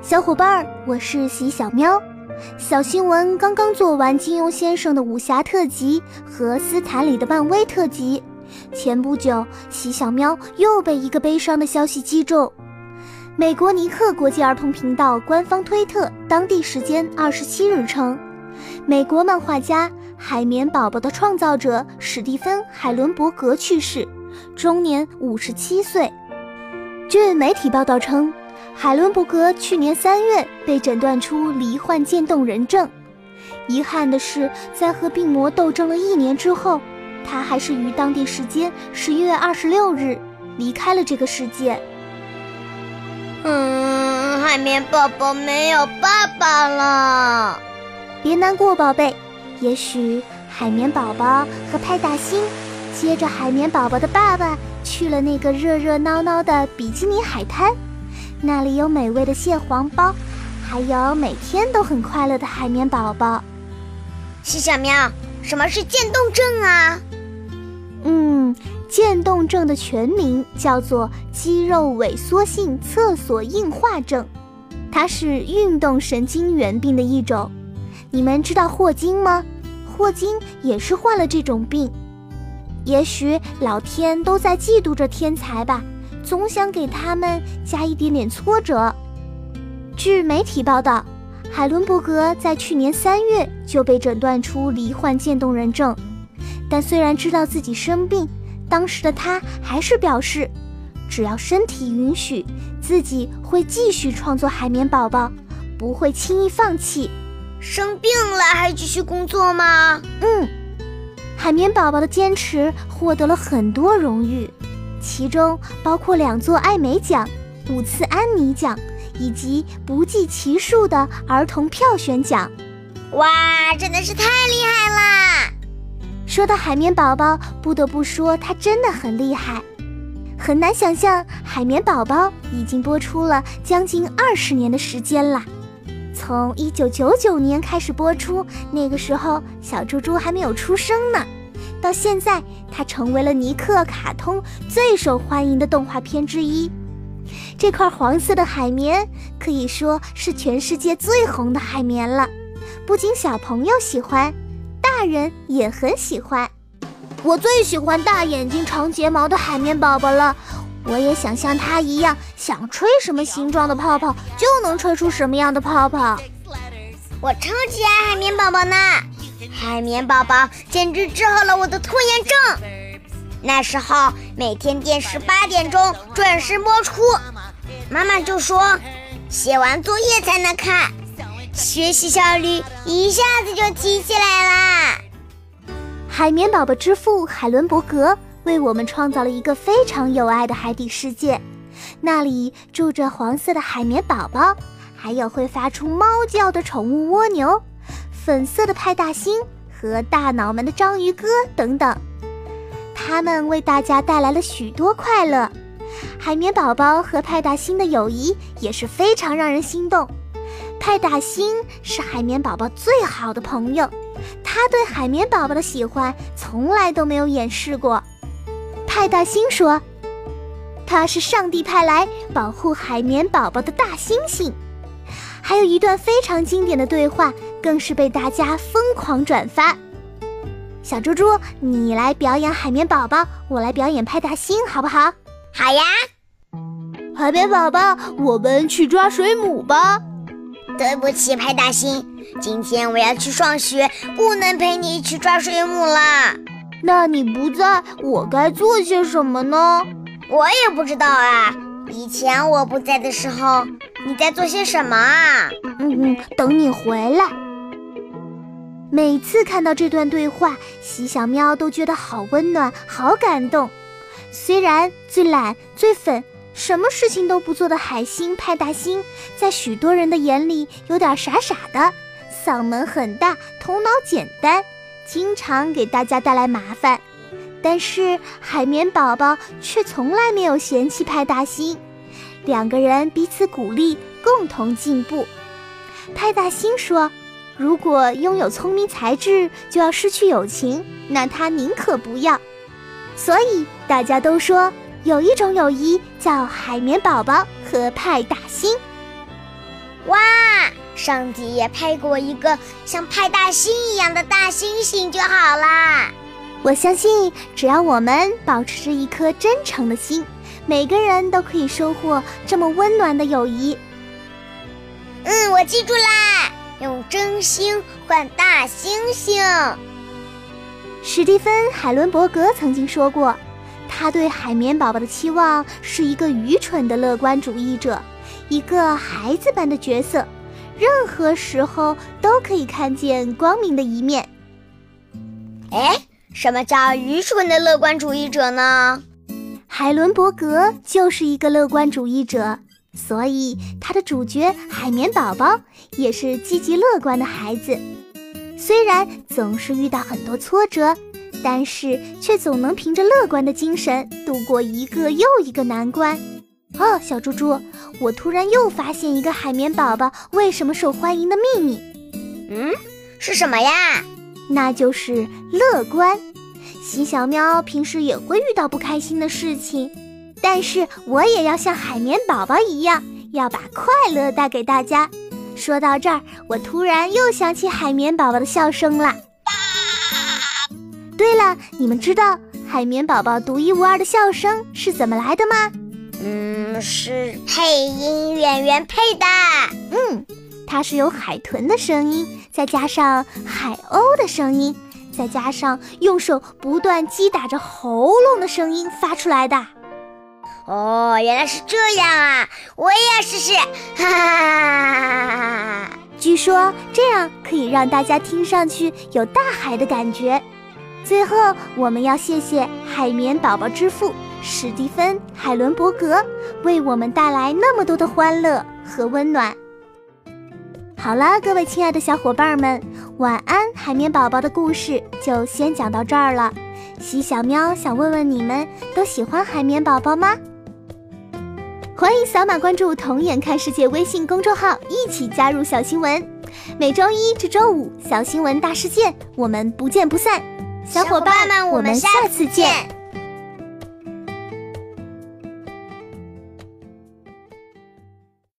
小伙伴儿，我是喜小喵。小新闻刚刚做完金庸先生的武侠特辑和斯坦李的漫威特辑。前不久，喜小喵又被一个悲伤的消息击中。美国尼克国际儿童频道官方推特当地时间二十七日称，美国漫画家《海绵宝宝》的创造者史蒂芬·海伦伯格去世，终年五十七岁。据媒体报道称。海伦伯格去年三月被诊断出罹患渐冻人症，遗憾的是，在和病魔斗争了一年之后，他还是于当地时间十一月二十六日离开了这个世界。嗯，海绵宝宝没有爸爸了，别难过，宝贝，也许海绵宝宝和派大星接着海绵宝宝的爸爸去了那个热热闹闹的比基尼海滩。那里有美味的蟹黄包，还有每天都很快乐的海绵宝宝。西小喵，什么是渐冻症啊？嗯，渐冻症的全名叫做肌肉萎缩性厕所硬化症，它是运动神经元病的一种。你们知道霍金吗？霍金也是患了这种病。也许老天都在嫉妒着天才吧。总想给他们加一点点挫折。据媒体报道，海伦伯格在去年三月就被诊断出罹患渐冻人症，但虽然知道自己生病，当时的他还是表示，只要身体允许，自己会继续创作海绵宝宝，不会轻易放弃。生病了还继续工作吗？嗯，海绵宝宝的坚持获得了很多荣誉。其中包括两座艾美奖、五次安妮奖，以及不计其数的儿童票选奖。哇，真的是太厉害啦！说到海绵宝宝，不得不说它真的很厉害。很难想象，海绵宝宝已经播出了将近二十年的时间了。从一九九九年开始播出，那个时候小猪猪还没有出生呢。到现在，它成为了尼克卡通最受欢迎的动画片之一。这块黄色的海绵可以说是全世界最红的海绵了，不仅小朋友喜欢，大人也很喜欢。我最喜欢大眼睛、长睫毛的海绵宝宝了。我也想像它一样，想吹什么形状的泡泡就能吹出什么样的泡泡。我超级爱海绵宝宝呢。海绵宝宝简直治好了我的拖延症。那时候每天电视八点钟准时播出，妈妈就说写完作业才能看，学习效率一下子就提起来啦。海绵宝宝之父海伦伯格为我们创造了一个非常有爱的海底世界，那里住着黄色的海绵宝宝，还有会发出猫叫的宠物蜗牛。粉色的派大星和大脑门的章鱼哥等等，他们为大家带来了许多快乐。海绵宝宝和派大星的友谊也是非常让人心动。派大星是海绵宝宝最好的朋友，他对海绵宝宝的喜欢从来都没有掩饰过。派大星说：“他是上帝派来保护海绵宝宝的大猩猩。”还有一段非常经典的对话，更是被大家疯狂转发。小猪猪，你来表演海绵宝宝，我来表演派大星，好不好？好呀。海绵宝宝，我们去抓水母吧。对不起，派大星，今天我要去上学，不能陪你一起抓水母啦。那你不在，我该做些什么呢？我也不知道啊。以前我不在的时候。你在做些什么啊？嗯嗯，等你回来。每次看到这段对话，喜小喵都觉得好温暖，好感动。虽然最懒、最粉、什么事情都不做的海星派大星，在许多人的眼里有点傻傻的，嗓门很大，头脑简单，经常给大家带来麻烦。但是海绵宝宝却从来没有嫌弃派大星。两个人彼此鼓励，共同进步。派大星说：“如果拥有聪明才智就要失去友情，那他宁可不要。”所以大家都说，有一种友谊叫海绵宝宝和派大星。哇，上帝也配给我一个像派大星一样的大星星就好啦！我相信，只要我们保持着一颗真诚的心，每个人都可以收获这么温暖的友谊。嗯，我记住啦，用真心换大星星。史蒂芬·海伦伯格曾经说过，他对海绵宝宝的期望是一个愚蠢的乐观主义者，一个孩子般的角色，任何时候都可以看见光明的一面。哎。什么叫愚蠢的乐观主义者呢？海伦伯格就是一个乐观主义者，所以他的主角海绵宝宝也是积极乐观的孩子。虽然总是遇到很多挫折，但是却总能凭着乐观的精神度过一个又一个难关。哦，小猪猪，我突然又发现一个海绵宝宝为什么受欢迎的秘密。嗯，是什么呀？那就是乐观。喜小喵平时也会遇到不开心的事情，但是我也要像海绵宝宝一样，要把快乐带给大家。说到这儿，我突然又想起海绵宝宝的笑声了。对了，你们知道海绵宝宝独一无二的笑声是怎么来的吗？嗯，是配音演员配的。嗯。它是由海豚的声音，再加上海鸥的声音，再加上用手不断击打着喉咙的声音发出来的。哦，原来是这样啊！我也要试试。哈哈，据说这样可以让大家听上去有大海的感觉。最后，我们要谢谢海绵宝宝之父史蒂芬·海伦伯格，为我们带来那么多的欢乐和温暖。好了，各位亲爱的小伙伴们，晚安！海绵宝宝的故事就先讲到这儿了。喜小喵想问问你们，都喜欢海绵宝宝吗？欢迎扫码关注“童眼看世界”微信公众号，一起加入小新闻。每周一至周五，小新闻大事件，我们不见不散。小伙伴们，我们下次见。